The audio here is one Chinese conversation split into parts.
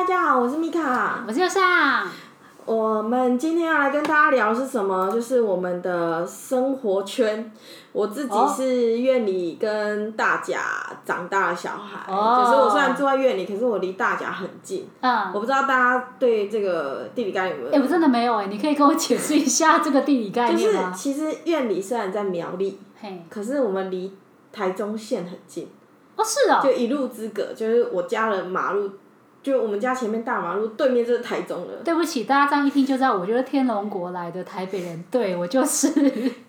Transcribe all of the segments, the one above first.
大家好，我是米卡，我是右上。我们今天要来跟大家聊是什么？就是我们的生活圈。我自己是院里跟大甲长大的小孩，哦、就是我虽然住在院里，可是我离大甲很近。嗯。我不知道大家对这个地理概念有没有？哎、欸，我真的没有哎，你可以跟我解释一下这个地理概念吗？就是其实院里虽然在苗栗，嘿可是我们离台中县很近。哦，是哦。就一路之隔，就是我家的马路。就我们家前面大马路对面就是台中了。对不起，大家这样一听就知道，我就是天龙国来的台北人，对，我就是。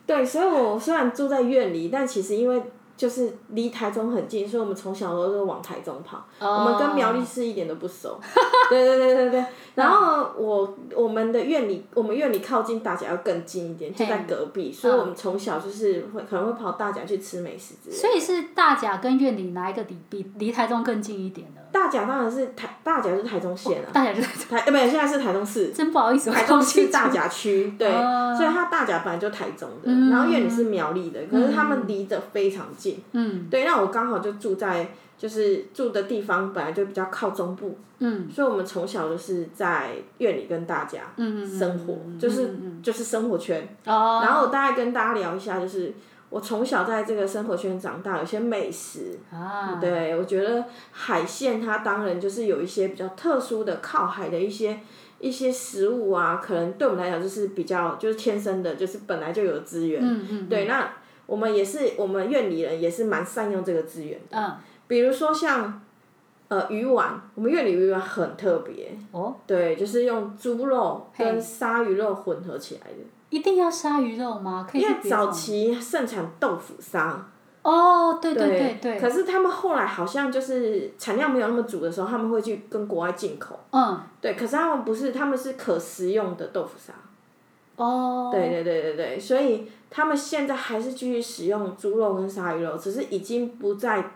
对，所以我虽然住在院里，但其实因为。就是离台中很近，所以我们从小都是往台中跑。Oh. 我们跟苗栗市一点都不熟。对对对对对。然后我我们的院里，我们院里靠近大甲要更近一点，就在隔壁.所以我们从小就是会可能会跑大甲去吃美食之类的。所以是大甲跟院里哪一个离比离台中更近一点的？大甲当然是台大甲是台中县啊。大甲就是台呃，不对，现在是台中市。真不好意思，台中市大甲区对，uh. 所以它大甲本来就台中的，然后院里是苗栗的，可是他们离得非常近。嗯，对，那我刚好就住在，就是住的地方本来就比较靠中部，嗯，所以我们从小就是在院里跟大家生活，嗯嗯嗯、就是、就是生活圈。哦。然后我大概跟大家聊一下，就是我从小在这个生活圈长大，有些美食。啊。对，我觉得海鲜它当然就是有一些比较特殊的靠海的一些一些食物啊，可能对我们来讲就是比较就是天生的，就是本来就有资源。嗯嗯。对，那。我们也是，我们院里人也是蛮善用这个资源的。嗯。比如说像，呃，鱼丸，我们院里鱼丸很特别。哦。对，就是用猪肉跟鲨鱼肉混合起来的。一定要鲨鱼肉吗？可以。因为早期盛产豆腐鲨。哦，对对对对。可是他们后来好像就是产量没有那么足的时候，他们会去跟国外进口。嗯。对，可是他们不是，他们是可食用的豆腐鲨。哦。对对对对对，所以。他们现在还是继续使用猪肉跟鲨鱼肉，只是已经不再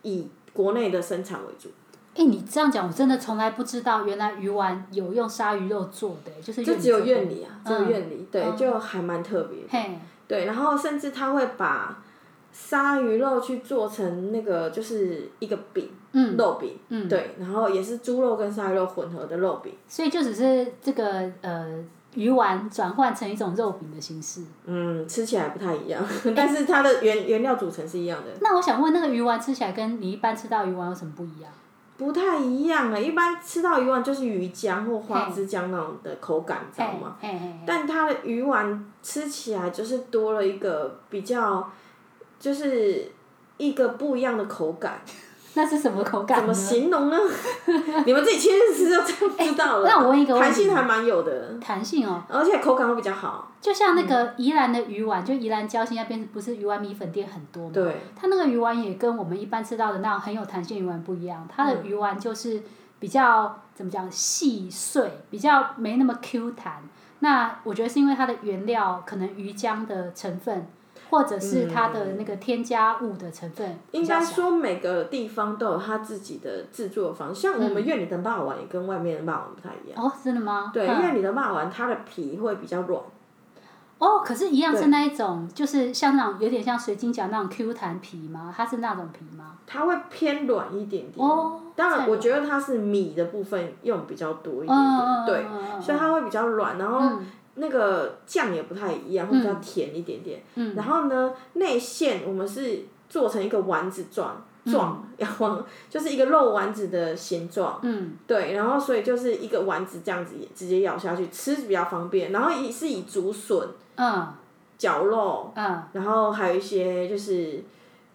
以国内的生产为主。哎、欸，你这样讲，我真的从来不知道，原来鱼丸有用鲨鱼肉做的，就是就只有院里啊，只有院里，嗯、对，嗯、就还蛮特别。嘿，对，然后甚至他会把鲨鱼肉去做成那个，就是一个饼，嗯、肉饼，嗯、对，然后也是猪肉跟鲨鱼肉混合的肉饼。所以就只是这个呃。鱼丸转换成一种肉饼的形式。嗯，吃起来不太一样，但是它的原原料组成是一样的。那我想问，那个鱼丸吃起来跟你一般吃到鱼丸有什么不一样？不太一样啊，一般吃到鱼丸就是鱼浆或花枝浆那种的口感，知道吗？但它的鱼丸吃起来就是多了一个比较，就是一个不一样的口感。那是什么口感？怎么形容呢？你们自己亲自吃就知道了。我问一个问题，弹性还蛮有的。弹性哦。而且口感会比较好。就像那个宜兰的鱼丸，嗯、就宜兰礁溪那边不是鱼丸米粉店很多吗？对。它那个鱼丸也跟我们一般吃到的那种很有弹性鱼丸不一样，它的鱼丸就是比较怎么讲细碎，比较没那么 Q 弹。那我觉得是因为它的原料可能鱼浆的成分。或者是它的那个添加物的成分，嗯。应该说每个地方都有它自己的制作方式，像我们院里的肉圆也跟外面的肉圆不太一样。哦，真的吗？对，院里的肉圆它的皮会比较软。哦，可是，一样是那一种，就是像那种有点像水晶饺那种 Q 弹皮吗？它是那种皮吗？它会偏软一点点。哦。当然，我觉得它是米的部分用比较多一点点，哦、对，所以它会比较软，然后。嗯那个酱也不太一样，会比较甜一点点。嗯、然后呢，内馅我们是做成一个丸子状状，然后、嗯、就是一个肉丸子的形状。嗯。对，然后所以就是一个丸子这样子，直接咬下去吃比较方便。然后也是以竹笋、嗯，绞肉，嗯，然后还有一些就是。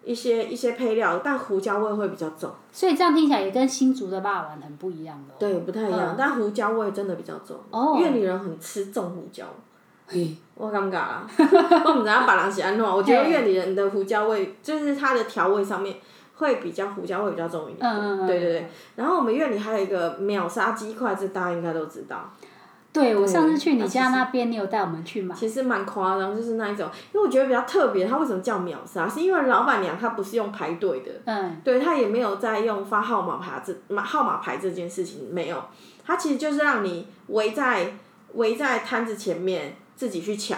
一些一些配料，但胡椒味会比较重。所以这样听起来也跟新竹的肉圆很不一样的。对，不太一样，嗯、但胡椒味真的比较重。哦。苑里人很吃重胡椒。嘿。我感觉啦，我不知道把人是安怎，我觉得院里人的胡椒味，就是它的调味上面会比较胡椒味比较重一点。嗯嗯对对对。然后我们院里还有一个秒杀鸡块，这大家应该都知道。对，我上次去你家那边，你有带我们去吗？其实蛮夸张，就是那一种，因为我觉得比较特别，它为什么叫秒杀？是因为老板娘她不是用排队的，嗯，对，她也没有在用发号码牌这号码牌这件事情没有，她其实就是让你围在围在摊子前面自己去抢。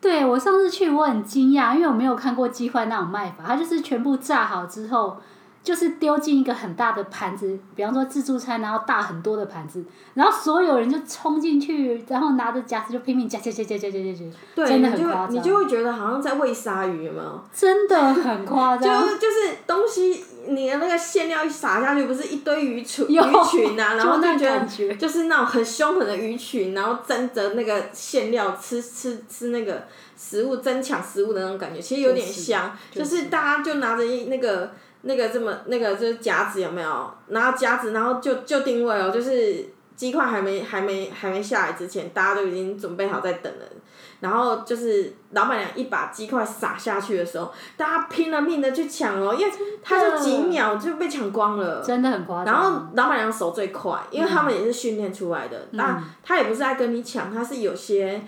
对，我上次去我很惊讶，因为我没有看过鸡块那种卖法，它就是全部炸好之后。就是丢进一个很大的盘子，比方说自助餐，然后大很多的盘子，然后所有人就冲进去，然后拿着夹子就拼命夹夹夹夹夹夹夹，真的很夸张。你就会觉得好像在喂鲨鱼，有没有？真的很夸 张。就是就是东西，你的那个馅料一撒下去，不是一堆鱼群鱼群啊，然后就觉得就是那种很凶狠的鱼群，然后争着那个馅料吃吃吃那个食物，争抢食物的那种感觉，其实有点像，就是、大家就拿着一那个。那个这么那个就是夹子有没有？然后夹子，然后就就定位哦，就是鸡块还没还没还没下来之前，大家都已经准备好在等了。然后就是老板娘一把鸡块撒下去的时候，大家拼了命的去抢哦，因为他就几秒就被抢光了。真的很夸张。然后老板娘手最快，因为他们也是训练出来的。嗯、但他也不是在跟你抢，他是有些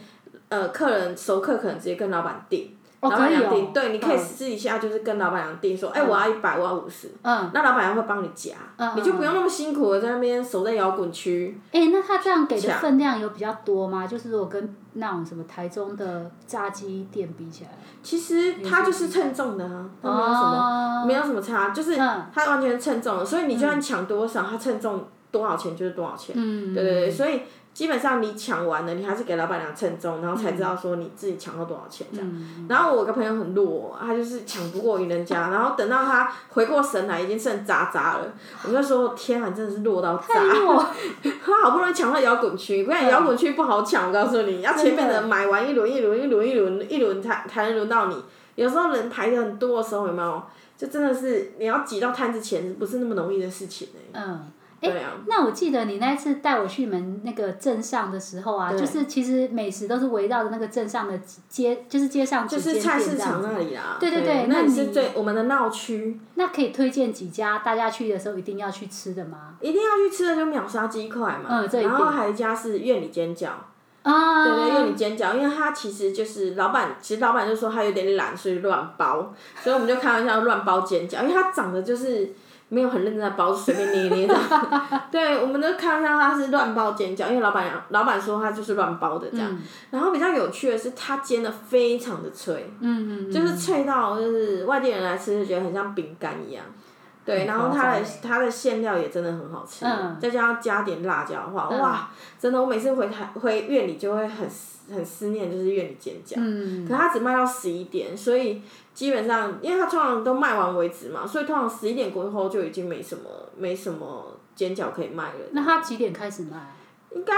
呃客人熟客可能直接跟老板订。老板娘订，对，你可以试一下就是跟老板娘定说，哎，我要一百，我要五十，嗯。那老板娘会帮你夹，你就不用那么辛苦的在那边守在摇滚区。哎，那他这样给的分量有比较多吗？就是如果跟那种什么台中的炸鸡店比起来，其实他就是称重的啊，没有什么，没有什么差，就是他完全称重的，所以你就算抢多少，他称重多少钱就是多少钱。嗯，对对对，所以。基本上你抢完了，你还是给老板娘称重，然后才知道说你自己抢到多少钱这样。嗯、然后我有个朋友很弱，他就是抢不过人家，然后等到他回过神来，已经剩渣渣了。我就说天啊，真的是弱到渣！他好不容易抢到摇滚区，不然摇滚区不好抢，我告诉你，要前面的人买完一轮一轮一轮一轮一轮才才能轮到你。有时候人排的很多的时候，有没有？就真的是你要挤到摊子前，不是那么容易的事情哎、欸。嗯。哎，那我记得你那次带我去你们那个镇上的时候啊，对就是其实美食都是围绕着那个镇上的街，就是街上就是菜市场那里啊。对对对，对那你是最我们的闹区。那可以推荐几家大家去的时候一定要去吃的吗？一定要去吃的就秒杀鸡块嘛。嗯，这一点。然后还有一家是院里煎饺。啊。对对，院里煎饺，因为他其实就是老板，其实老板就说他有点懒，所以乱包，所以我们就开玩笑乱包煎饺，因为他长得就是。没有很认真的包，随便捏捏的。对，我们都看到他是乱包煎饺，因为老板娘老板说他就是乱包的这样。嗯、然后比较有趣的是，他煎的非常的脆，嗯嗯就是脆到就是外地人来吃就觉得很像饼干一样。对，然后它的它的馅料也真的很好吃，嗯、再加上加点辣椒的话，嗯、哇，真的我每次回台回院里就会很很思念，就是院里煎饺。嗯。可它只卖到十一点，所以。基本上，因为他通常都卖完为止嘛，所以通常十一点过后就已经没什么没什么煎饺可以卖了。那他几点开始卖？应该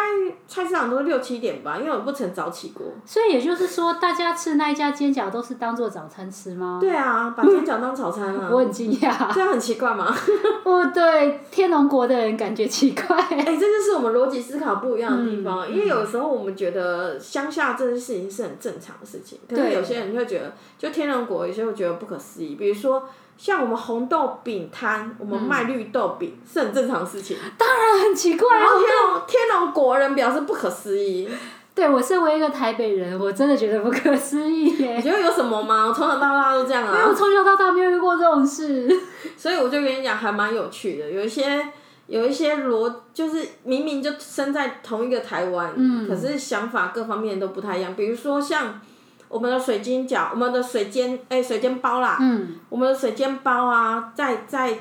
菜市场都六七点吧，因为我不曾早起过。所以也就是说，大家吃那一家煎饺都是当做早餐吃吗？对啊，把煎饺当早餐啊！我很惊讶。这样很奇怪吗？哦，对，天龙国的人感觉奇怪。哎、欸，这就是我们逻辑思考不一样的地方。嗯、因为有时候我们觉得乡下这件事情是很正常的事情，可是有些人会觉得，就天龙国有些会觉得不可思议，比如说。像我们红豆饼摊，我们卖绿豆饼、嗯、是很正常的事情。当然很奇怪。然后天龙天龙国人表示不可思议。对，我身为一个台北人，我真的觉得不可思议耶。你觉得有什么吗？我从小到大都这样啊。没有，从小到大没有遇过这种事。所以我就跟你讲，还蛮有趣的。有一些有一些逻，就是明明就生在同一个台湾，嗯、可是想法各方面都不太一样。比如说像。我们的水晶饺，我们的水煎，哎、欸，水煎包啦，嗯、我们的水煎包啊，在在，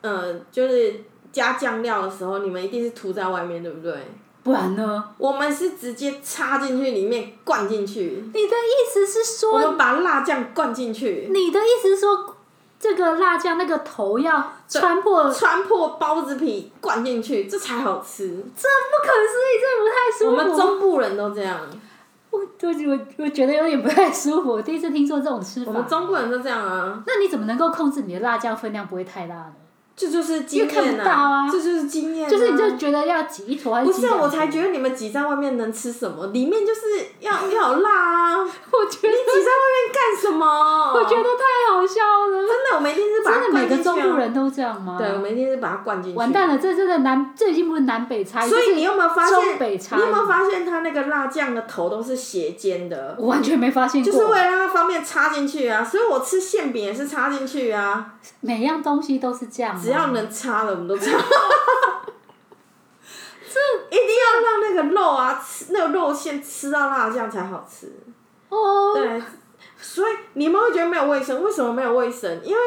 呃，就是加酱料的时候，你们一定是涂在外面，对不对？不然呢？我们是直接插进去里面灌进去。你的意思是说？我们把辣酱灌进去。你的意思是说，这个辣酱那个头要穿破穿破包子皮灌进去，这才好吃。这不可思议，这不太舒服。我们中部人都这样。我我我我觉得有点不太舒服，我第一次听说这种吃法。我们中国人都这样啊。那你怎么能够控制你的辣椒分量不会太大呢？这就是经验啊！这就是经验。就是你就觉得要挤一坨还是？不是，我才觉得你们挤在外面能吃什么？里面就是要要有辣啊！我觉得你挤在外面干什么？我觉得太好笑了。真的，我们一定是把它灌进去。真的，每个中部人都这样吗？对，我们一定是把它灌进去。完蛋了，这真的南，这已经不是南北差异。所以你有没有发现？北差。你有没有发现它那个辣酱的头都是斜尖的？我完全没发现过。就是为了让它方便插进去啊！所以我吃馅饼也是插进去啊。每样东西都是这样。只要能擦的。我们都知道，这一定要让那个肉啊，吃那个肉先吃到辣酱才好吃。哦。对，所以你们会觉得没有卫生？为什么没有卫生？因为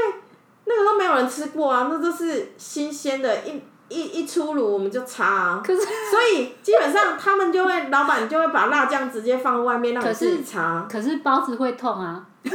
那个都没有人吃过啊，那都是新鲜的，一一一出炉我们就擦啊。可是，所以基本上他们就会，老板就会把辣酱直接放外面让你自己擦。可是包子会痛啊。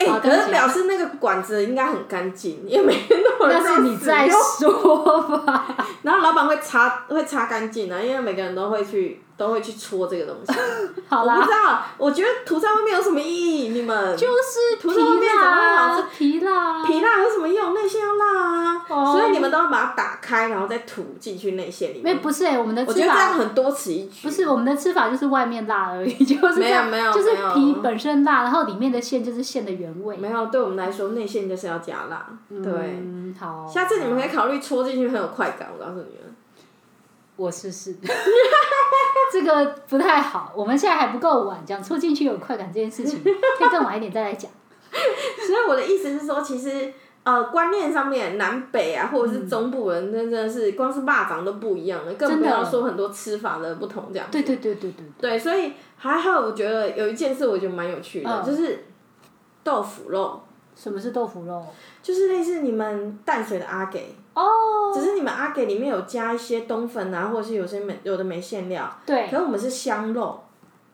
哎、欸，可是表示那个管子应该很干净，因为每天都有人在你在说吧。然后老板会擦，会擦干净啊，因为每个人都会去。都会去戳这个东西，好啦，我不知道，我觉得涂在外面有什么意义？你们就是涂在外面怎么会好吃？皮辣，皮辣有什么用？内馅要辣啊，oh. 所以你们都要把它打开，然后再涂进去内馅里面。没不是哎、欸，我们的吃法，我觉得这样很多此一举。不是我们的吃法就是外面辣而已，就是没有没有，就是皮本身辣，然后里面的馅就是馅的原味。没有，对我们来说，内馅就是要加辣。嗯、对，好。下次你们可以考虑戳进去，很有快感。我告诉你们。我试试，这个不太好。我们现在还不够晚，讲戳进去有快感这件事情，可以更晚一点再来讲。所以我的意思是说，其实呃观念上面，南北啊，或者是中部人，真的是光是霸掌都不一样了，更不要说很多吃法的不同这样。对对对对对。对，所以还好，我觉得有一件事我觉得蛮有趣的，嗯、就是豆腐肉。什么是豆腐肉？就是类似你们淡水的阿给。哦。只是你们阿给里面有加一些冬粉啊，或者是有些没有的没馅料。对。可是我们是香肉，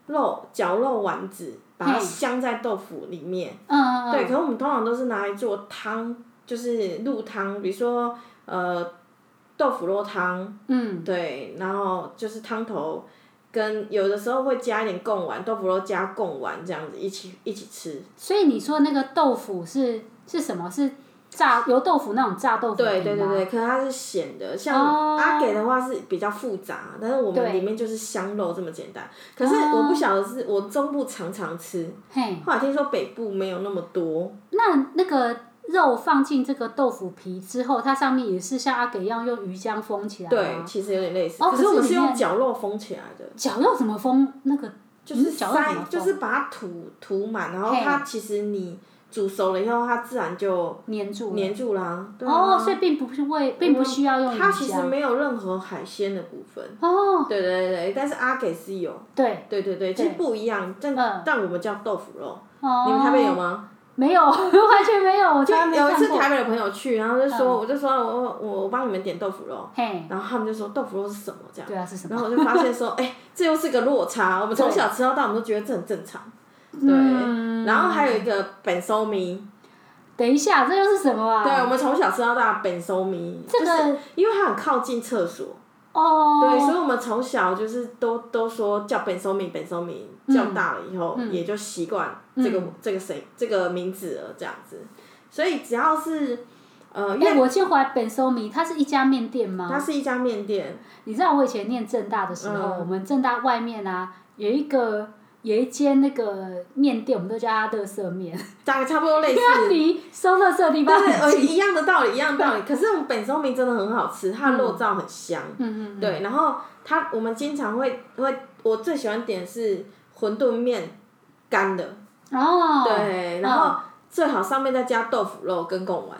肉绞肉丸子，把它镶在豆腐里面。嗯嗯嗯。对，可是我们通常都是拿来做汤，就是露汤，比如说呃豆腐肉汤。嗯。对，然后就是汤头，跟有的时候会加一点贡丸，豆腐肉加贡丸这样子一起一起吃。所以你说那个豆腐是是什么？是？炸油豆腐那种炸豆腐，对对对对，可是它是咸的。像阿给的话是比较复杂，但是我们里面就是香肉这么简单。可是我不晓得是我中部常常吃，后来听说北部没有那么多。那那个肉放进这个豆腐皮之后，它上面也是像阿给一样用鱼浆封起来。对，其实有点类似。哦可是我们是用绞肉封起来的。绞肉怎么封？那个就是塞，就是把它涂涂满，然后它其实你。煮熟了以后，它自然就黏住黏住了。啊。哦，所以并不是为，并不需要用。它其实没有任何海鲜的部分。哦。对对对，但是阿给是有。对。对对对，其实不一样，但但我们叫豆腐肉。哦。你们台北有吗？没有，完全没有。就有一次台北的朋友去，然后就说，我就说我我我帮你们点豆腐肉。嘿。然后他们就说豆腐肉是什么这样？对啊，是什么？然后我就发现说，哎，这又是个落差。我们从小吃到大，我们都觉得这很正常。对。然后还有一个本寿米。等一下，这又是什么啊？对，我们从小吃到大，本寿米，这个、就是因为它很靠近厕所。哦。对，所以我们从小就是都都说叫本寿米，本寿米，叫大了以后、嗯、也就习惯这个、嗯、这个谁这个名字了，这样子。所以只要是呃，因为、欸、我记得本收米，它是一家面店吗？它是一家面店。你知道我以前念正大的时候，嗯、我们正大外面啊有一个。有一间那个面店，我们都叫它乐色面，大概差不多类似。离收垃圾的地方很近。一样的道理，一样的道理。可是我们本寿米真的很好吃，它的肉燥很香。嗯嗯。对，然后它我们经常会会，我最喜欢点是馄饨面干的。哦。对，然后最好上面再加豆腐肉跟贡丸。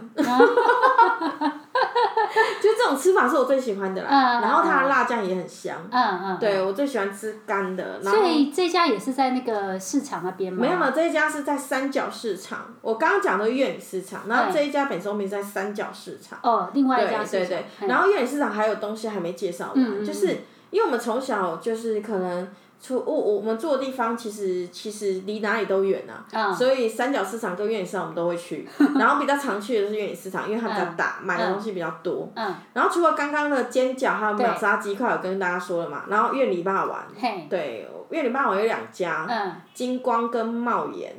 就这种吃法是我最喜欢的啦，嗯、然后它的辣酱也很香。嗯嗯。嗯对，我最喜欢吃干的。所以这家也是在那个市场那边吗？没有没有，这一家是在三角市场。我刚刚讲的苑里市场，然后这一家本寿米在三角市场。哦，另外一家对对对，嗯、然后苑里市场还有东西还没介绍完，嗯嗯、就是因为我们从小就是可能。出我我们住的地方其实其实离哪里都远呐，所以三角市场跟苑里市场我们都会去，然后比较常去的是苑里市场，因为它比较大，买的东西比较多。然后除了刚刚的煎饺还有秒杀鸡块，我跟大家说了嘛，然后苑里霸王，对，苑里霸王有两家，金光跟茂岩，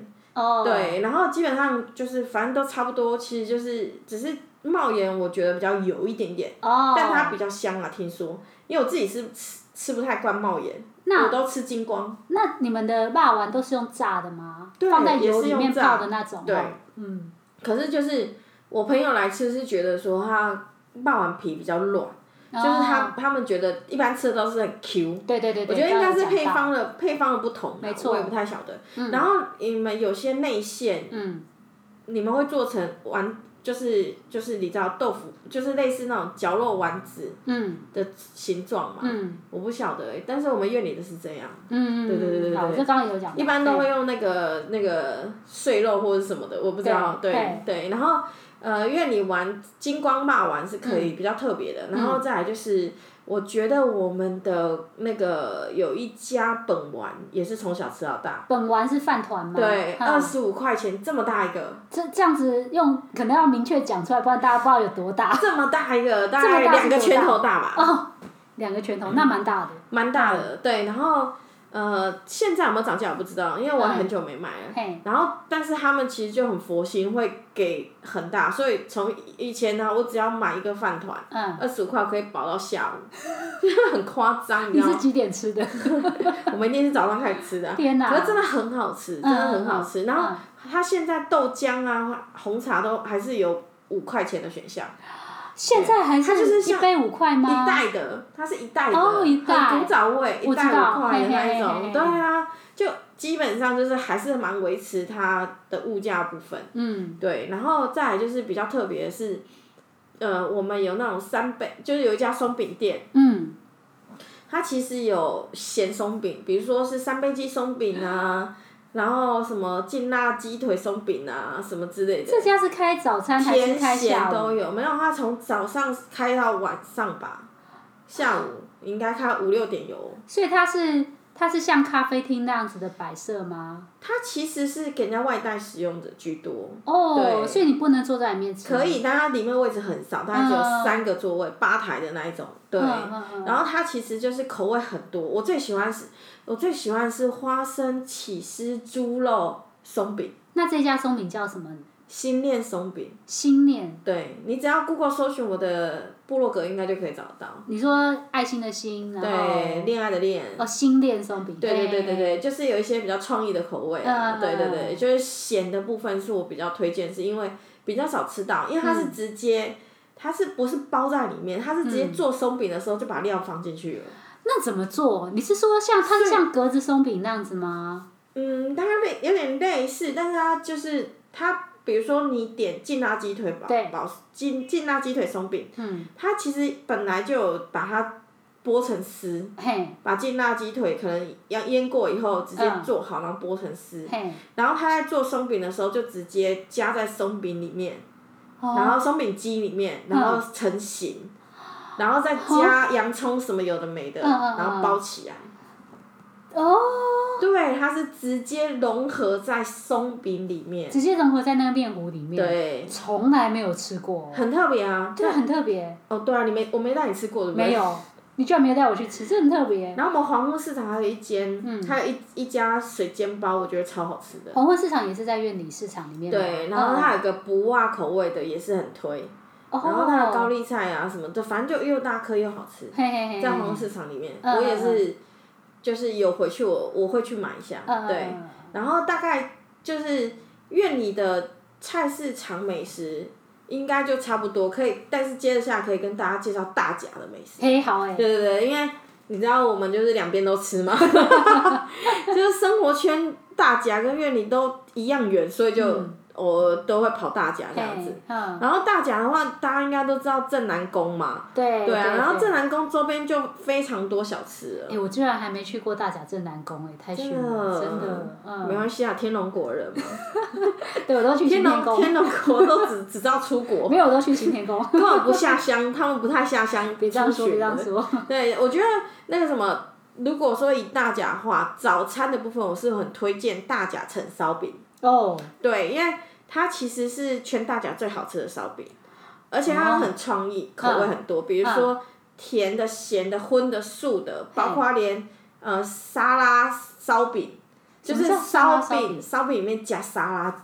对，然后基本上就是反正都差不多，其实就是只是茂岩我觉得比较油一点点，但它比较香啊，听说，因为我自己是吃吃不太惯茂岩。那我都吃精光。那你们的霸丸都是用炸的吗？对，放在油里面泡的那种。对，嗯。可是就是我朋友来吃是觉得说他霸丸皮比较软，就是他他们觉得一般吃的都是很 Q。对对对。我觉得应该是配方的配方的不同，没错，我也不太晓得。然后你们有些内馅，嗯，你们会做成丸。就是就是你知道豆腐，就是类似那种绞肉丸子的形状嘛。嗯。我不晓得但是我们院里的是这样。对对对对对。好，这刚刚有讲。一般都会用那个那个碎肉或者什么的，我不知道。对对，对。然后呃，院里玩金光骂丸是可以比较特别的，然后再来就是。我觉得我们的那个有一家本丸也是从小吃到大。本丸是饭团吗？对，二十五块钱这么大一个。这这样子用可能要明确讲出来，不然大家不知道有多大。这么大一个，大概两个拳头大吧。哦，两个拳头，那蛮大的。蛮大的，对，然后。呃，现在有没有涨价我不知道，因为我很久没买了。嗯、然后，但是他们其实就很佛心，会给很大，所以从以前呢，我只要买一个饭团，二十五块可以饱到下午，很夸张，你知道吗？你是几点吃的？我们一定是早上开始吃的。天哪！可是真的很好吃，真的很好吃。嗯、然后，它现在豆浆啊、红茶都还是有五块钱的选项。现在还是一杯五块吗？一袋的，它是一袋的，很古早味，一袋五块的那一种。对啊，就基本上就是还是蛮维持它的物价部分。嗯。对，然后再来就是比较特别的是，呃，我们有那种三杯，就是有一家松饼店。嗯。它其实有咸松饼，比如说是三杯鸡松饼啊。然后什么劲辣鸡腿松饼啊，什么之类的。这家是开早餐还是开下午？都有，没有，他从早上开到晚上吧，下午应该开五六点有。所以他是它是像咖啡厅那样子的摆设吗？它其实是给人家外带使用的居多。哦，对，所以你不能坐在里面吃。可以，但它里面位置很少，大概只有三个座位，吧台的那一种。对，然后它其实就是口味很多，我最喜欢是。我最喜欢是花生起司猪肉松饼。那这家松饼叫什么？心念松饼。心念。对，你只要 Google 搜寻我的部落格，应该就可以找到。你说爱心的心，然后。对，恋爱的恋。哦，心恋松饼。对对对对对，就是有一些比较创意的口味。嗯。对对对，就是咸的部分是我比较推荐，是因为比较少吃到，因为它是直接，它是不是包在里面？它是直接做松饼的时候就把料放进去了。那怎么做？你是说像它是像格子松饼那样子吗？嗯，它类有点类似，但是它就是它，比如说你点劲辣鸡腿堡，堡劲劲辣鸡腿松饼，嗯，它其实本来就有把它剥成丝，嘿，把劲辣鸡腿可能要腌过以后直接做好，嗯、然后剥成丝，嘿，然后他在做松饼的时候就直接加在松饼里面，哦、然后松饼机里面，然后成型。嗯然后再加洋葱什么有的没的，然后包起来。哦。对，它是直接融合在松饼里面。直接融合在那个面糊里面。对。从来没有吃过。很特别啊。对，很特别。哦，对啊，你没我没带你吃过对不对？没有，你居然没有带我去吃，这很特别。然后我们黄昏市场还有一间，还有一一家水煎包，我觉得超好吃的。黄昏市场也是在院里市场里面。对，然后它有个不辣口味的，也是很推。然后它的高丽菜啊什么的，反正就又大颗又好吃，在黄昏市场里面，我也是，就是有回去我我会去买一下，对，然后大概就是院里的菜市场美食应该就差不多，可以，但是接着下来可以跟大家介绍大甲的美食。嘿，好哎。对对对，因为你知道我们就是两边都吃嘛，就是生活圈大甲跟院里都一样远，所以就。我都会跑大甲这样子，然后大甲的话，大家应该都知道镇南宫嘛，对，对啊，然后镇南宫周边就非常多小吃了。哎，我居然还没去过大甲镇南宫，哎，太逊了，真的，嗯，没关系啊，天龙国人嘛，对，我都去行天宫，天龙国都只只知道出国，没有，我都去行天宫，根本不下乡，他们不太下乡，别这样说，别这样说。对，我觉得那个什么，如果说以大甲话，早餐的部分，我是很推荐大甲城烧饼。哦，对，因为。它其实是全大甲最好吃的烧饼，而且它很创意，口味很多，比如说甜的、咸的、荤的、素的，包括连呃沙拉烧饼，就是烧饼，烧饼里面加沙拉，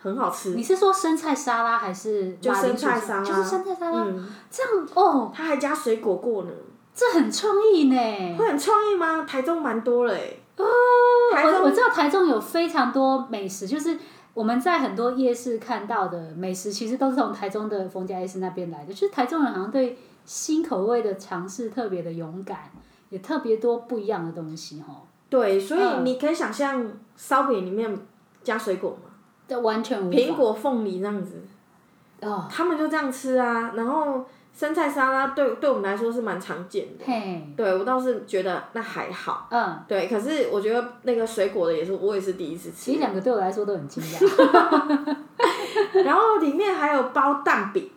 很好吃。你是说生菜沙拉还是？就生菜沙拉。就是生菜沙拉。这样哦。他还加水果过呢。这很创意呢。会很创意吗？台中蛮多了哎。哦。我我知道台中有非常多美食，就是。我们在很多夜市看到的美食，其实都是从台中的逢甲夜市那边来的。就是台中人好像对新口味的尝试特别的勇敢，也特别多不一样的东西哦。对，所以你可以想象烧饼里面加水果吗？这完全无法。苹果、凤梨这样子。哦。他们就这样吃啊，然后生菜沙拉对对我们来说是蛮常见的。嘿。对，我倒是觉得那还好。嗯。对，可是我觉得那个水果的也是，我也是第一次吃。其实两个对我来说都很惊讶。然后里面还有包蛋饼。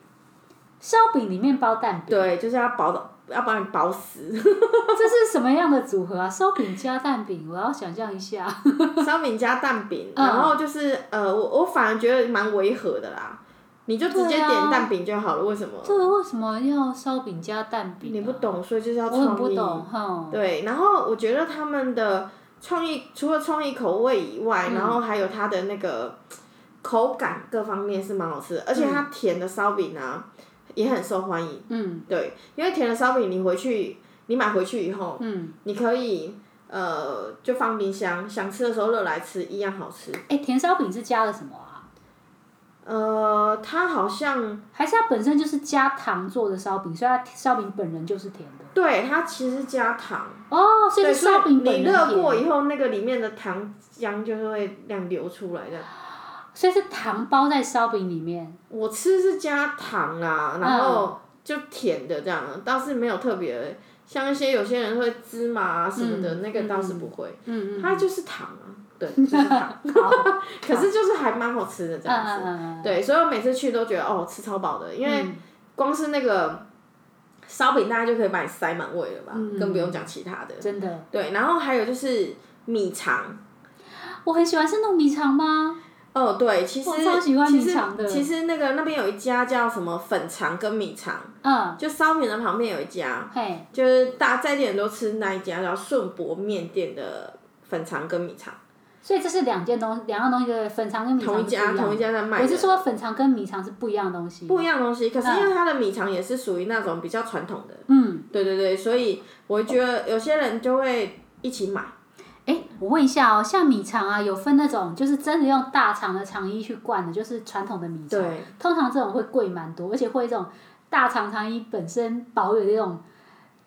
烧饼里面包蛋饼。对，就是要包的。要把你包死，这是什么样的组合啊？烧饼加蛋饼，我要想象一下。烧饼加蛋饼，然后就是呃，我我反而觉得蛮违和的啦。你就直接点蛋饼就好了，为什么？这个为什么要烧饼加蛋饼？你不懂，所以就是要创意。我很不懂，对，然后我觉得他们的创意除了创意口味以外，然后还有它的那个口感各方面是蛮好吃的，而且它甜的烧饼啊。也很受欢迎，嗯，对，因为甜的烧饼，你回去，你买回去以后，嗯，你可以，呃，就放冰箱，想吃的时候热来吃，一样好吃。哎，甜烧饼是加了什么啊？呃，它好像还是它本身就是加糖做的烧饼，所以它烧饼本人就是甜的。对，它其实加糖。哦，所以烧饼本人甜。你热过以后，那个里面的糖浆就是会这样流出来的。所以是糖包在烧饼里面。我吃是加糖啊，然后就甜的这样，倒是没有特别。像一些有些人会芝麻啊什么的，那个倒是不会。嗯嗯。它就是糖啊，对，就是糖。可是就是还蛮好吃的这样子。对，所以我每次去都觉得哦，吃超饱的，因为光是那个烧饼，大家就可以把你塞满胃了吧，更不用讲其他的。真的。对，然后还有就是米肠。我很喜欢吃糯米肠吗？哦，对，其实我超喜欢米肠的。其实那个那边有一家叫什么粉肠跟米肠，嗯，就烧饼的旁边有一家，嘿，就是大家在店人都吃那一家叫顺博面店的粉肠跟米肠。所以这是两件东两样东西的粉肠跟米肠同一家同一家在卖。我是说粉肠跟米肠是不一样的东西。不一样的东西，可是因为它的米肠也是属于那种比较传统的，嗯，对对对，所以我觉得有些人就会一起买。哎，我问一下哦，像米肠啊，有分那种就是真的用大肠的肠衣去灌的，就是传统的米肠。对。通常这种会贵蛮多，而且会这种大肠肠衣本身保有这种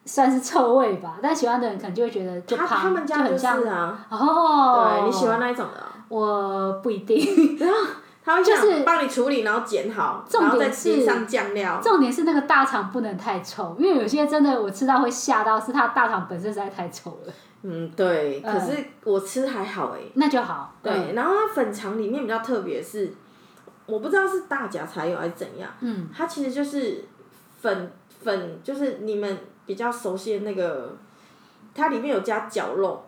算是臭味吧，但喜欢的人可能就会觉得就胖，他们家就很像啊。哦。对，你喜欢那一种的？我不一定。然后他会就是帮你处理，然后剪好，然后再淋上酱料。重点是那个大肠不能太臭，因为有些真的我吃到会吓到，是它大肠本身实在太臭了。嗯，对，可是我吃还好哎。那就好。对，然后它粉肠里面比较特别是，我不知道是大甲才有还是怎样。嗯。它其实就是粉粉，就是你们比较熟悉的那个，它里面有加绞肉。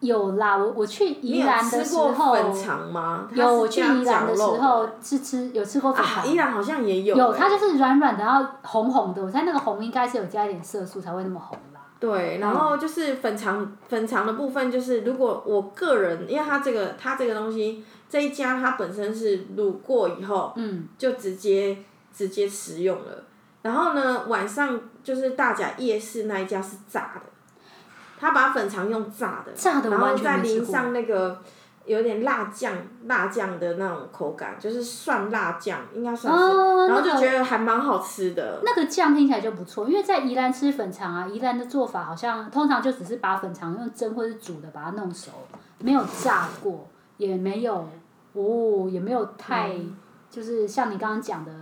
有啦，我我去宜兰的时候。有吃过粉肠吗？有，我去宜兰的时候是吃有吃过粉肠。宜兰好像也有。有，它就是软软的，然后红红的。我猜那个红应该是有加一点色素才会那么红啦。对，然后就是粉肠，粉肠的部分就是，如果我个人，因为它这个它这个东西这一家它本身是卤过以后，嗯，就直接直接食用了。然后呢，晚上就是大甲夜市那一家是炸的。他把粉肠用炸的，炸的然后再淋上那个有点辣酱、辣酱的那种口感，就是蒜辣酱，应该算是，哦、然后就觉得还蛮好吃的。那个酱听起来就不错，因为在宜兰吃粉肠啊，宜兰的做法好像通常就只是把粉肠用蒸或是煮的把它弄熟，没有炸过，也没有哦，也没有太、嗯、就是像你刚刚讲的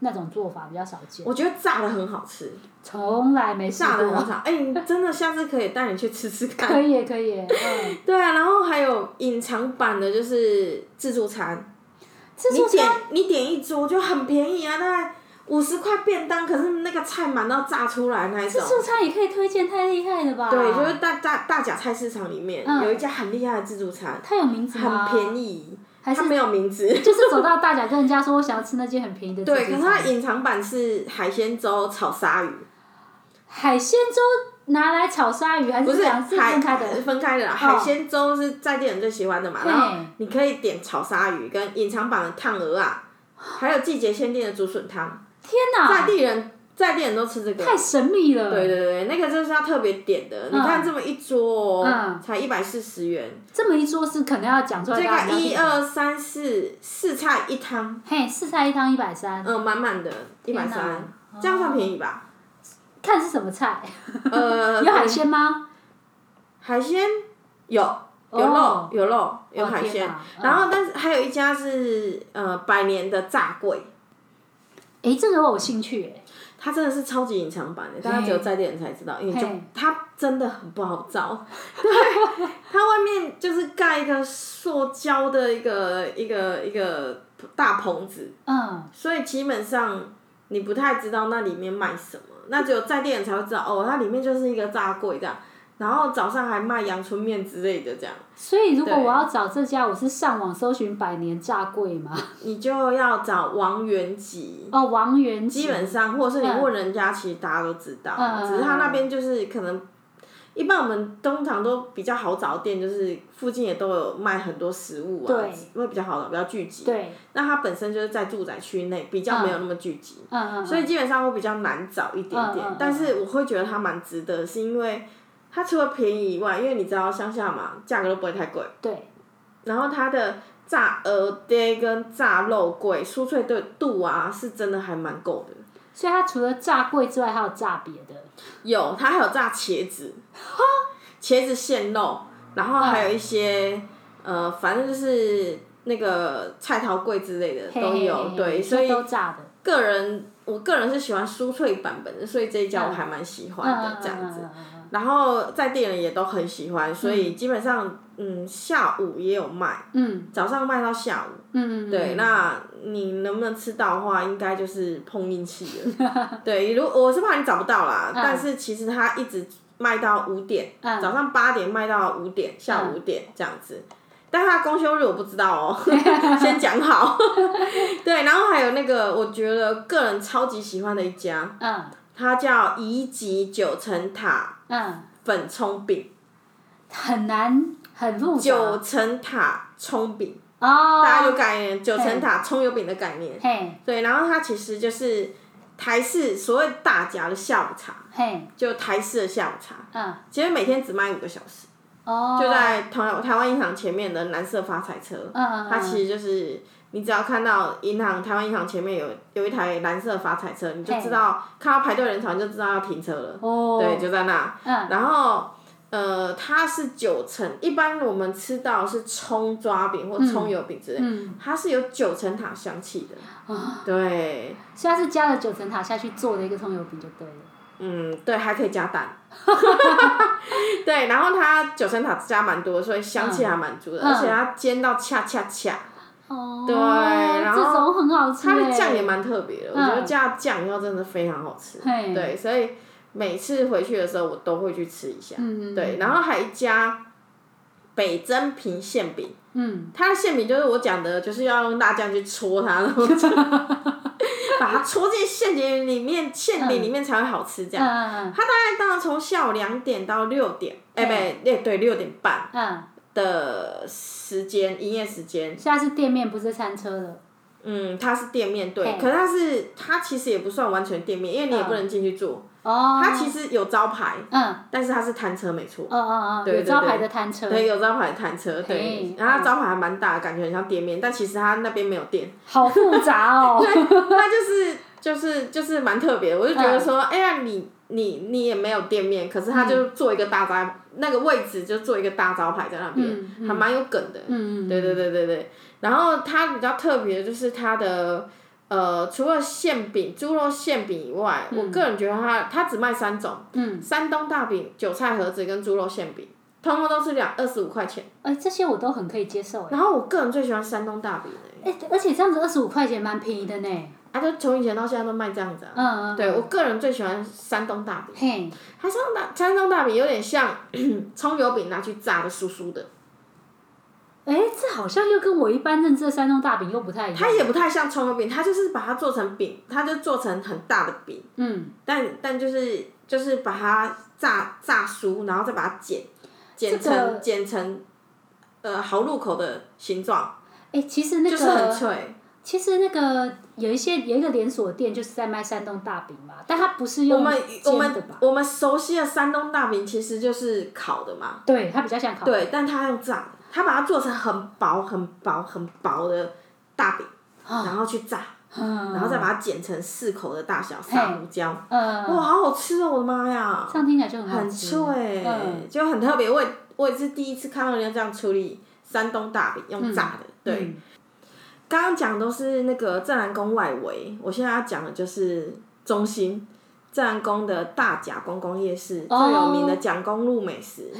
那种做法比较少见。我觉得炸的很好吃。从来没。炸的很好，哎、欸，你真的下次可以带你去吃吃看。可以，可以。嗯。对啊，然后还有隐藏版的，就是自助餐。自助餐。你点你点一桌就很便宜啊，大概五十块便当，可是那个菜满到炸出来那一种。自助餐也可以推荐，太厉害了吧？对，就是大大大甲菜市场里面、嗯、有一家很厉害的自助餐。它有名字吗？很便宜。还是它没有名字。就是走到大甲跟人家说，我想要吃那间很便宜的自助餐。对，可是它隐藏版是海鲜粥炒鲨鱼。海鲜粥拿来炒鲨鱼还是两是分开的？分开的啦。海鲜粥是在地人最喜欢的嘛，然后你可以点炒鲨鱼跟隐藏版的烫鹅啊，还有季节限定的竹笋汤。天哪！在地人在店人都吃这个。太神秘了。对对对，那个就是要特别点的。你看这么一桌，才一百四十元。这么一桌是肯定要讲出来。这个一二三四四菜一汤。嘿，四菜一汤一百三。嗯，满满的，一百三，这样算便宜吧？看是什么菜？呃，有海鲜吗？海鲜有，有肉，有肉，有海鲜。然后，但是还有一家是呃百年的炸柜。哎，这个我有兴趣哎。它真的是超级隐藏版的，大家只有在店人才知道，因为就它真的很不好找。对，它外面就是盖一个塑胶的一个一个一个大棚子，嗯，所以基本上你不太知道那里面卖什么，那只有在店人才会知道哦，它里面就是一个炸柜这样。然后早上还卖阳春面之类的，这样。所以如果我要找这家，我是上网搜寻百年炸柜吗？你就要找王元吉。哦，王元吉。基本上，或者是你问人家，其实大家都知道。嗯。只是他那边就是可能，一般我们通常都比较好找店，就是附近也都有卖很多食物啊，会比较好找，比较聚集。对。那它本身就是在住宅区内，比较没有那么聚集。嗯嗯。所以基本上会比较难找一点点，但是我会觉得它蛮值得，是因为。它除了便宜以外，因为你知道乡下嘛，价格都不会太贵。对。然后它的炸蚵嗲跟炸肉桂，酥脆的度啊，是真的还蛮够的。所以它除了炸桂之外，还有炸别的。有，它还有炸茄子。哈。茄子馅肉，然后还有一些、嗯、呃，反正就是那个菜头桂之类的都有，嘿嘿嘿对，所以。都炸的。个人，我个人是喜欢酥脆版本的，所以这一家我还蛮喜欢的，这样子。然后在店里也都很喜欢，所以基本上，嗯，下午也有卖，嗯，早上卖到下午，嗯，对，那你能不能吃到的话，应该就是碰运气了，对，如我是怕你找不到啦，但是其实它一直卖到五点，早上八点卖到五点，下午五点这样子，但它公休日我不知道哦，先讲好，对，然后还有那个我觉得个人超级喜欢的一家，嗯。它叫宜吉九层塔粉葱饼，很难很复杂。九层塔葱饼，哦，大家有概念，九层塔葱油饼的概念。嘿，对，然后它其实就是台式所谓大家的下午茶，嘿，就台式的下午茶。嗯，其实每天只卖五个小时。哦，就在台台湾银行前面的蓝色发财车。嗯嗯，它其实就是。你只要看到银行台湾银行前面有有一台蓝色发财车，你就知道看到排队人潮，你就知道要停车了。哦。对，就在那。嗯。然后，呃，它是九层，一般我们吃到是葱抓饼或葱油饼之类，嗯。它是有九层塔香气的。啊。对。所以它是加了九层塔下去做的一个葱油饼就对了。嗯，对，还可以加蛋。对，然后它九层塔加蛮多，所以香气还蛮足的，而且它煎到恰恰恰。哦，对，然后它的酱也蛮特别的，我觉得加酱以后真的非常好吃。对，所以每次回去的时候我都会去吃一下。对，然后还有一家北珍平馅饼，嗯，它的馅饼就是我讲的，就是要用辣酱去搓它，然后把它搓进馅饼里面，馅饼里面才会好吃。这样，它大概到从下午两点到六点，哎，不对，对，六点半。嗯。的时间，营业时间。现在是店面，不是餐车了。嗯，它是店面，对。可是它是，它其实也不算完全店面，因为你也不能进去坐。哦。它其实有招牌。嗯。但是它是摊车，没错。哦哦哦。有招牌的摊车。对，有招牌的摊车，对。然后招牌还蛮大，感觉很像店面，但其实它那边没有店。好复杂哦。对，它就是就是就是蛮特别，我就觉得说，哎呀，你。你你也没有店面，可是它就做一个大招，嗯、那个位置就做一个大招牌在那边，还蛮有梗的。嗯、对对对对对。然后它比较特别的就是它的，呃，除了馅饼、猪肉馅饼以外，嗯、我个人觉得它它只卖三种，嗯、山东大饼、韭菜盒子跟猪肉馅饼，通通都是两二十五块钱。哎、欸，这些我都很可以接受。然后我个人最喜欢山东大饼哎、欸，而且这样子二十五块钱蛮便宜的呢。啊，就从以前到现在都卖这样子啊。嗯嗯。对，我个人最喜欢山东大饼。嘿。它山东大山东大饼有点像 葱油饼拿去炸的酥酥的。哎，这好像又跟我一般认知的山东大饼又不太一样。它也不太像葱油饼，它就是把它做成饼，它就做成很大的饼。嗯。但但就是就是把它炸炸酥，然后再把它剪，剪成剪成，呃，好入口的形状。哎，其实那个。就是很脆。其实那个有一些有一个连锁店就是在卖山东大饼嘛，但它不是用煎的吧？我们我们我们熟悉的山东大饼其实就是烤的嘛。对，它比较像烤的。对，但它用炸，它把它做成很薄很薄很薄的大饼，哦、然后去炸，嗯、然后再把它剪成四口的大小，撒胡椒，嗯、哇，好好吃哦！我的妈呀，这样听起来就很好吃，很脆，嗯、就很特别。我也我也是第一次看到人家这样处理山东大饼，用炸的，嗯、对。刚刚讲都是那个正南宫外围，我现在要讲的就是中心。正南宫的大甲公公夜市、oh, 最有名的蒋公路美食.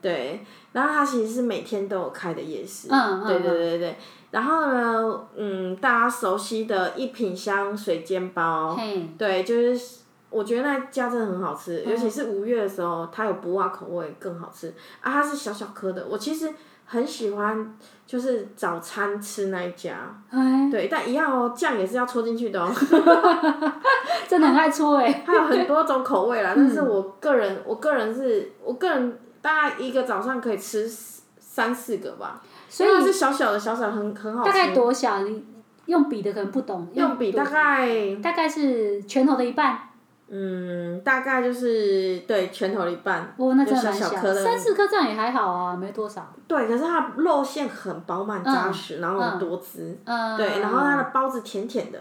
对，然后它其实是每天都有开的夜市，嗯、对对对对。然后呢，嗯，大家熟悉的一品香水煎包.对，就是我觉得那家真的很好吃，尤其是五月的时候，它有不辣口味更好吃啊，它是小小颗的，我其实。很喜欢，就是早餐吃那一家，欸、对，但一样哦，酱也是要戳进去的哦。真的很爱戳哎。它有很多种口味啦，嗯、但是我个人，我个人是，我个人大概一个早上可以吃三四个吧。所以它是小小的，小小很很好吃。大概多小？你用笔的可能不懂。用笔大概。大概是拳头的一半。嗯，大概就是对拳头的一半，哦，那真的蛮小，颗的三四颗这样也还好啊，没多少。对，可是它肉馅很饱满扎实，嗯、然后很多汁，嗯、对，然后它的包子甜甜的，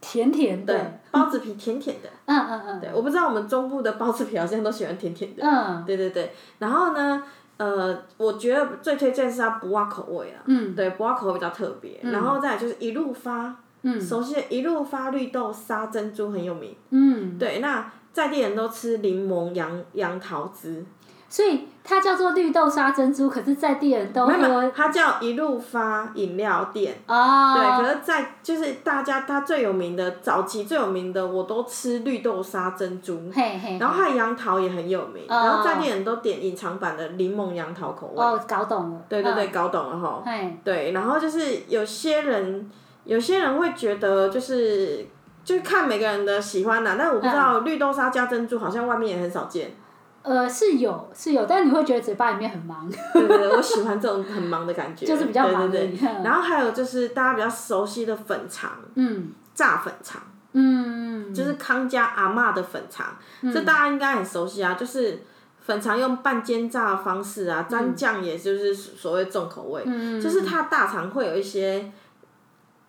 甜甜的，对，包子皮甜甜的，嗯嗯嗯，对，我不知道我们中部的包子皮好像都喜欢甜甜的，嗯，对对对，然后呢，呃，我觉得最推荐是它不辣口味啊，嗯，对，不辣口味比较特别，嗯、然后再来就是一路发。嗯，熟悉的一路发绿豆沙珍珠很有名。嗯，对，那在地人都吃柠檬杨杨桃汁，所以它叫做绿豆沙珍珠，可是在地人都喝。没有，它叫一路发饮料店。哦。对，可是在就是大家它最有名的早期最有名的，我都吃绿豆沙珍珠。嘿嘿。然后还有杨桃也很有名，哦、然后在地人都点隐藏版的柠檬杨桃口味。哦，搞懂了。对对对，搞懂了哈。嘿。对，然后就是有些人。有些人会觉得就是，就是看每个人的喜欢啦，但我不知道绿豆沙加珍珠好像外面也很少见。呃，是有是有，但你会觉得嘴巴里面很忙。对对对，我喜欢这种很忙的感觉。就是比较忙。对对对。然后还有就是大家比较熟悉的粉肠。嗯。炸粉肠。嗯。就是康家阿嬷的粉肠，这大家应该很熟悉啊，就是粉肠用半煎炸的方式啊，蘸酱也就是所谓重口味，就是它大肠会有一些。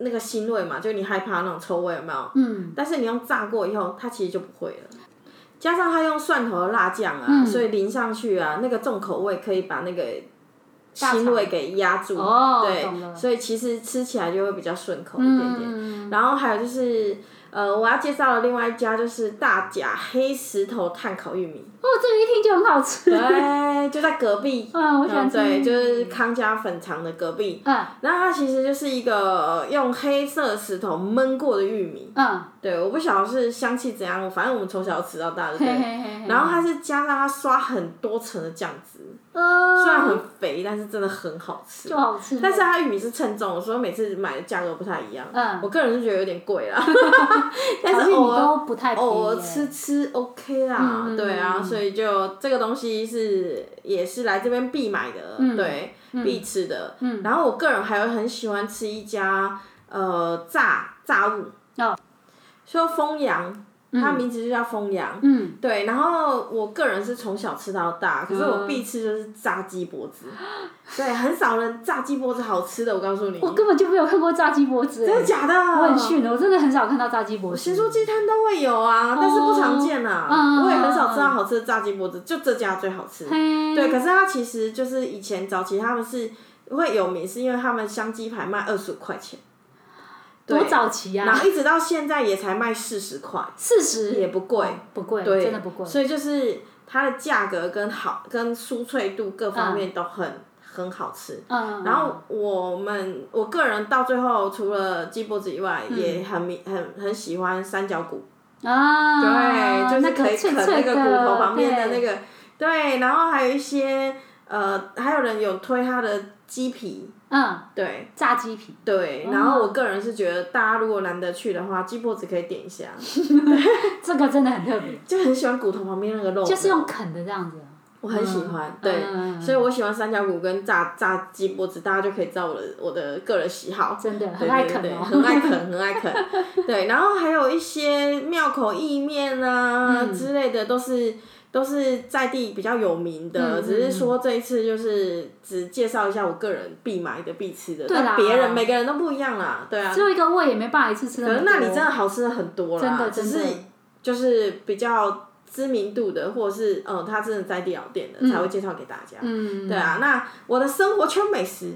那个腥味嘛，就你害怕那种臭味有没有？嗯。但是你用炸过以后，它其实就不会了。加上它用蒜头的辣酱啊，嗯、所以淋上去啊，那个重口味可以把那个腥味给压住。哦。对。所以其实吃起来就会比较顺口一点点。嗯、然后还有就是。呃，我要介绍的另外一家就是大甲黑石头炭烤玉米。哦，这个一听就很好吃。对，就在隔壁。嗯，我喜欢吃。对，就是康家粉肠的隔壁。嗯。然后它其实就是一个用黑色石头焖过的玉米。嗯。对，我不晓得是香气怎样，反正我们从小吃到大的。对。然后它是加上它刷很多层的酱汁。嗯。虽然很肥，但是真的很好吃。就好吃。但是它玉米是称重，所以每次买的价格不太一样。嗯。我个人是觉得有点贵啦。但是偶尔偶尔吃吃 OK 啦，嗯、对啊，所以就这个东西是也是来这边必买的，嗯、对，嗯、必吃的。嗯、然后我个人还有很喜欢吃一家呃炸炸物，哦、说丰阳。它名字就叫丰阳，嗯，对，然后我个人是从小吃到大，可是我必吃就是炸鸡脖子，对，很少人炸鸡脖子好吃的，我告诉你，我根本就没有看过炸鸡脖子，真的假的？我很逊的，我真的很少看到炸鸡脖子。咸酥鸡摊都会有啊，但是不常见啊，我也很少吃到好吃的炸鸡脖子，就这家最好吃，对，可是它其实就是以前早期他们是会有名，是因为他们香鸡排卖二十五块钱。多早期啊！然后一直到现在也才卖四十块，四十也不贵，不贵，对，真的不贵。所以就是它的价格跟好跟酥脆度各方面都很很好吃。嗯。然后我们我个人到最后除了鸡脖子以外，也很很很喜欢三角骨。啊。对，就是可以啃那个骨头旁边的那个，对，然后还有一些呃，还有人有推它的鸡皮。嗯，对，炸鸡皮。对，然后我个人是觉得，大家如果难得去的话，鸡脖子可以点一下。这个真的很特别。就很喜欢骨头旁边那个肉。就是用啃的这样子。我很喜欢，对，所以我喜欢三角骨跟炸炸鸡脖子，大家就可以知道我的我的个人喜好。真的，很爱啃哦。很爱啃，很爱啃。对，然后还有一些庙口意面啊之类的，都是。都是在地比较有名的，只是说这一次就是只介绍一下我个人必买的、必吃的，但别人每个人都不一样啦，对啊。只有一个胃也没办法一次吃。可是那里真的好吃的很多啦，真的，只是就是比较知名度的，或者是嗯，他真的在地老店的才会介绍给大家。嗯。对啊，那我的生活圈美食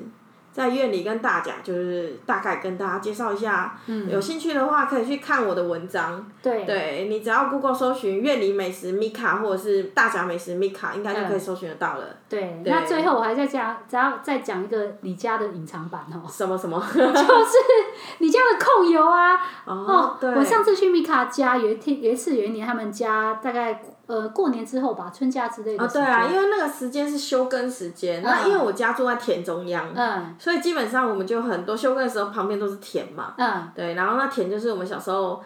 在院里跟大家就是大概跟大家介绍一下，嗯、有兴趣的话可以去看我的文章。对，对你只要 Google 搜寻院里美食 Mika 或者是大甲美食 Mika，应该就可以搜寻得到了。对，对那最后我还在讲，只要再讲一个你家的隐藏版哦。什么什么？就是你家的控油啊！哦，哦对我上次去 Mika 家，有一天有一次有一年他们家大概。呃，过年之后吧，春假之类的。啊，对啊，因为那个时间是休耕时间，嗯、那因为我家住在田中央，嗯，所以基本上我们就很多休耕的时候旁边都是田嘛，嗯，对，然后那田就是我们小时候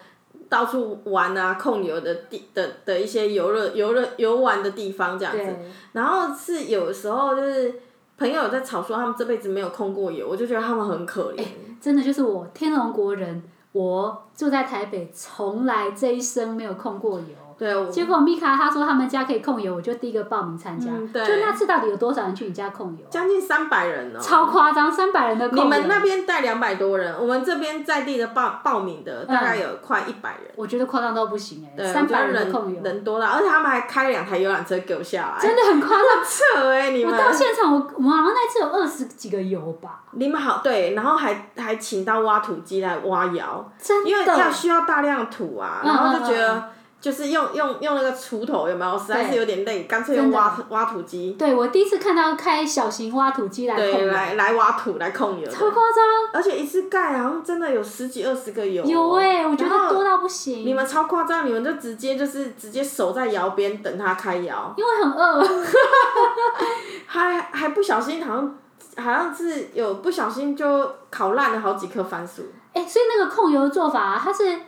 到处玩啊、控油的地的的一些游乐、游乐、游玩的地方这样子。然后是有时候就是朋友在吵说他们这辈子没有控过油，我就觉得他们很可怜。真的就是我天龙国人，我住在台北，从来这一生没有控过油。对，结果米卡他说他们家可以控油，我就第一个报名参加。嗯、对。就那次到底有多少人去你家控油？将近三百人哦。超夸张，三百人的控油。你们那边带两百多人，我们这边在地的报报名的大概有快一百人。我觉得夸张到不行哎、欸，三百人的控油。人多了，而且他们还开两台游览车给我下来。真的很夸张，扯哎、欸！你们。我到现场，我我们好像那次有二十几个油吧。你们好对，然后还还请到挖土机来挖窑，真的。因为要需要大量土啊，然后就觉得。就是用用用那个锄头有没有？实在是有点累，干脆用挖挖土机。对，我第一次看到开小型挖土机来控油。对，来来挖土来控油。超夸张！而且一次盖好像真的有十几二十个油。有哎，我觉得多到不行。你们超夸张，你们就直接就是直接守在窑边等它开窑。因为很饿。还还不小心，好像好像是有不小心就烤烂了好几颗番薯。哎，所以那个控油的做法啊，它是。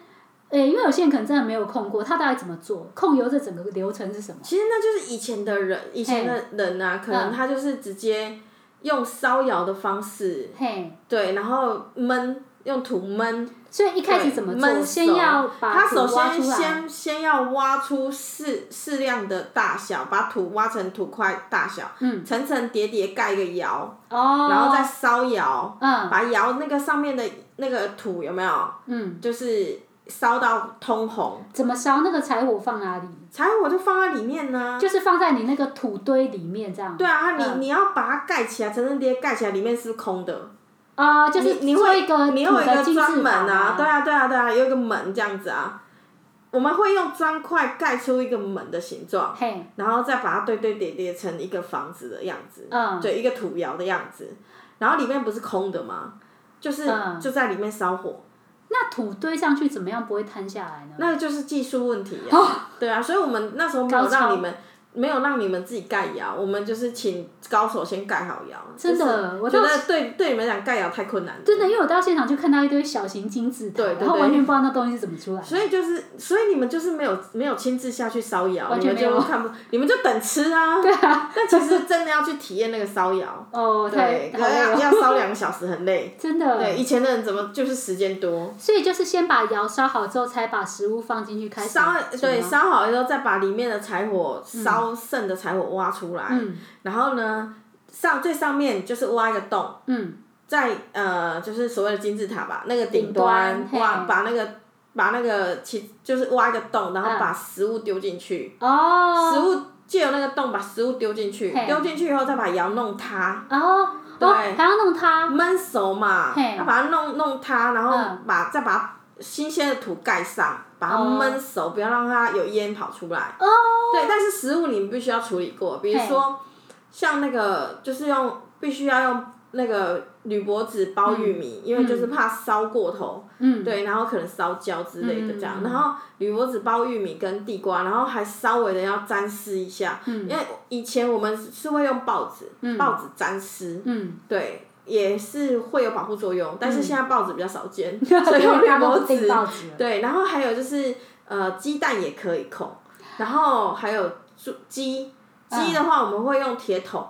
诶，因为有些人可能真的没有控过，他大概怎么做？控油这整个流程是什么？其实那就是以前的人，以前的人啊，可能他就是直接用烧窑的方式，嘿，对，然后焖，用土焖。所以一开始怎么做？先要。他首先先先要挖出适适量的大小，把土挖成土块大小，嗯，层层叠叠盖一个窑，哦，然后再烧窑，嗯，把窑那个上面的那个土有没有？嗯，就是。烧到通红。怎么烧？那个柴火放哪里？柴火就放在里面呢。就是放在你那个土堆里面这样。对啊，你你要把它盖起来，层层叠叠盖起来，里面是空的。啊，就是你会一个你有一个专门啊，对啊对啊对啊，有一个门这样子啊。我们会用砖块盖出一个门的形状，然后再把它堆堆叠叠成一个房子的样子。嗯。对，一个土窑的样子，然后里面不是空的吗？就是就在里面烧火。那土堆上去怎么样不会坍下来呢？那个就是技术问题呀、对啊，所以我们那时候没有让你们。没有让你们自己盖窑，我们就是请高手先盖好窑。真的，我觉得对对你们讲盖窑太困难了。真的，因为我到现场就看到一堆小型金字塔，然后完全不知道那东西是怎么出来。所以就是，所以你们就是没有没有亲自下去烧窑，你们就看不，你们就等吃啊。对啊。但其实真的要去体验那个烧窑。哦，对。要要烧两个小时，很累。真的。对，以前的人怎么就是时间多？所以就是先把窑烧好之后，才把食物放进去开始。烧对，烧好之后再把里面的柴火烧剩的柴火。挖出来，嗯、然后呢，上最上面就是挖一个洞，嗯、在呃，就是所谓的金字塔吧，那个顶端挖，把那个把那个其就是挖一个洞，然后把食物丢进去，哦、食物借由那个洞把食物丢进去，丢进去以后再把窑弄塌，哦、对，还要弄塌，焖熟嘛，要把它弄弄塌，然后把、嗯、再把它新鲜的土盖上。把它焖熟，不要让它有烟跑出来。哦。对，但是食物你们必须要处理过，比如说像那个，就是用必须要用那个铝箔纸包玉米，因为就是怕烧过头。嗯。对，然后可能烧焦之类的这样，然后铝箔纸包玉米跟地瓜，然后还稍微的要沾湿一下，因为以前我们是会用报纸，报纸沾湿。嗯。对。也是会有保护作用，但是现在报纸比较少见，嗯、所以用铝箔纸。对，然后还有就是呃，鸡蛋也可以控，然后还有猪鸡鸡的话，我们会用铁桶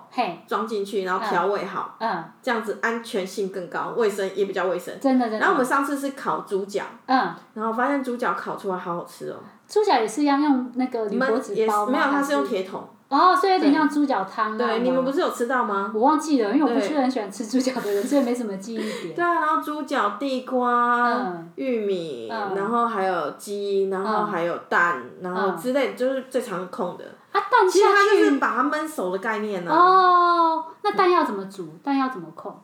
装进去，然后调味好，嗯嗯、这样子安全性更高，卫生也比较卫生。真的真的。然后我们上次是烤猪脚，嗯、然后发现猪脚烤出来好好吃哦。猪脚也是一样用那个铝箔纸包吗？没有，它是用铁桶。哦，所以有点像猪脚汤。对，你们不是有吃到吗？我忘记了，因为我不是很喜欢吃猪脚的人，所以没什么记忆点。对啊，然后猪脚、地瓜、玉米，然后还有鸡，然后还有蛋，然后之类，就是最常控的。啊，蛋。其实它就是把它焖熟的概念呢。哦，那蛋要怎么煮？蛋要怎么控？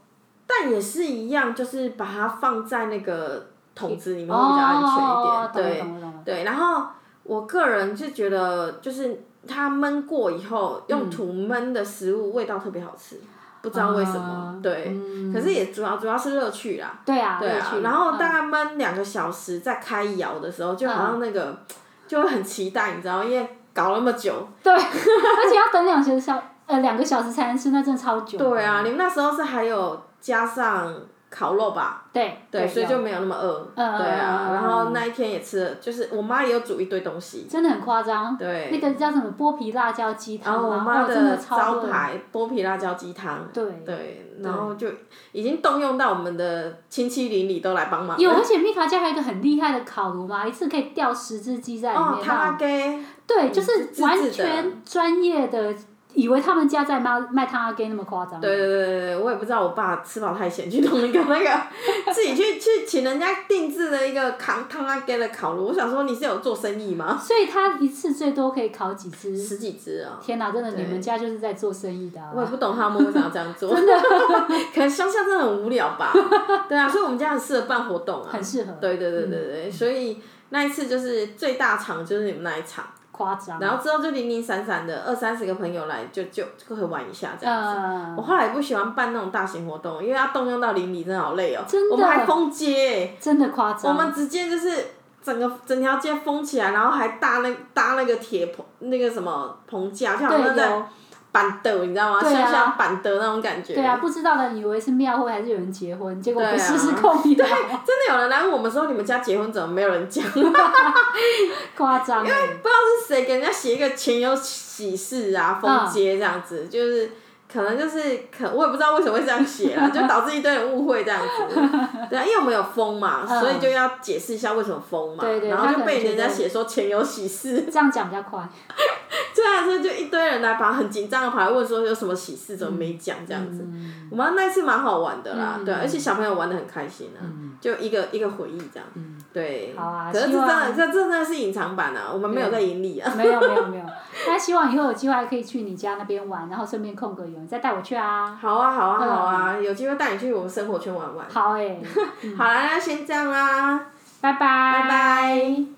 蛋也是一样，就是把它放在那个桶子里面会比较安全一点。哦、对对，然后我个人就觉得，就是它焖过以后，用土焖的食物味道特别好吃。嗯不知道为什么，嗯、对，嗯、可是也主要主要是乐趣啦。对啊，对啊，然后大概焖两个小时，再开窑的时候，就好像那个、嗯、就会很期待，你知道，因为搞那么久。对，而且要等两小时呃两个小时才能吃，那真的超久。对啊，你们那时候是还有加上。烤肉吧，对，对，所以就没有那么饿，对啊，然后那一天也吃了，就是我妈也有煮一堆东西，真的很夸张，对，那个叫什么剥皮辣椒鸡汤，然后我妈的招牌剥皮辣椒鸡汤，对，对，然后就已经动用到我们的亲戚邻里都来帮忙，有，而且蜜桃家还有一个很厉害的烤炉嘛，一次可以吊十只鸡在里面，对，就是完全专业的。以为他们家在卖卖汤阿给那么夸张？对对对对，我也不知道我爸吃饱太闲去弄一个那个，自己去去请人家定制的一个烤汤阿给的烤炉。我想说你是有做生意吗？所以他一次最多可以烤几只？十几只啊！天哪，真的，你们家就是在做生意的。我也不懂他们为什么要这样做。真的，可能乡下真的很无聊吧？对啊，所以我们家很适合办活动啊。很适合。对对对对对，所以那一次就是最大场就是你们那一场。然后之后就零零散散的二三十个朋友来就就就会玩一下这样子。Uh, 我后来不喜欢办那种大型活动，因为要动用到邻里，真的好累哦。真的。我们还封街。真的夸张。我们直接就是整个整条街封起来，然后还搭那搭那个铁棚那个什么棚架，就好像在。板凳，你知道吗？像像板凳那种感觉。对啊，不知道的以为是庙会还是有人结婚，结果不是是空庙。对，真的有人来问我们说，你们家结婚怎么没有人讲？夸张。因为不知道是谁给人家写一个前有喜事啊，封街这样子，就是。可能就是可，我也不知道为什么会这样写啊，就导致一堆人误会这样子。对啊，因为我们有封嘛，所以就要解释一下为什么封嘛。对然后就被人家写说前有喜事。这样讲比较快。对啊，所以就一堆人来，把很紧张的跑来问说有什么喜事，怎么没讲这样子。我们那次蛮好玩的啦，对，而且小朋友玩的很开心啊，就一个一个回忆这样。对。好啊。可是这真的，这这真的是隐藏版啊，我们没有在盈利啊。没有没有没有，但希望以后有机会还可以去你家那边玩，然后顺便空个油。再带我去啊！好啊，好啊，好啊！有机会带你去我们生活圈玩玩。好哎。好啦，那先这样啦，拜拜。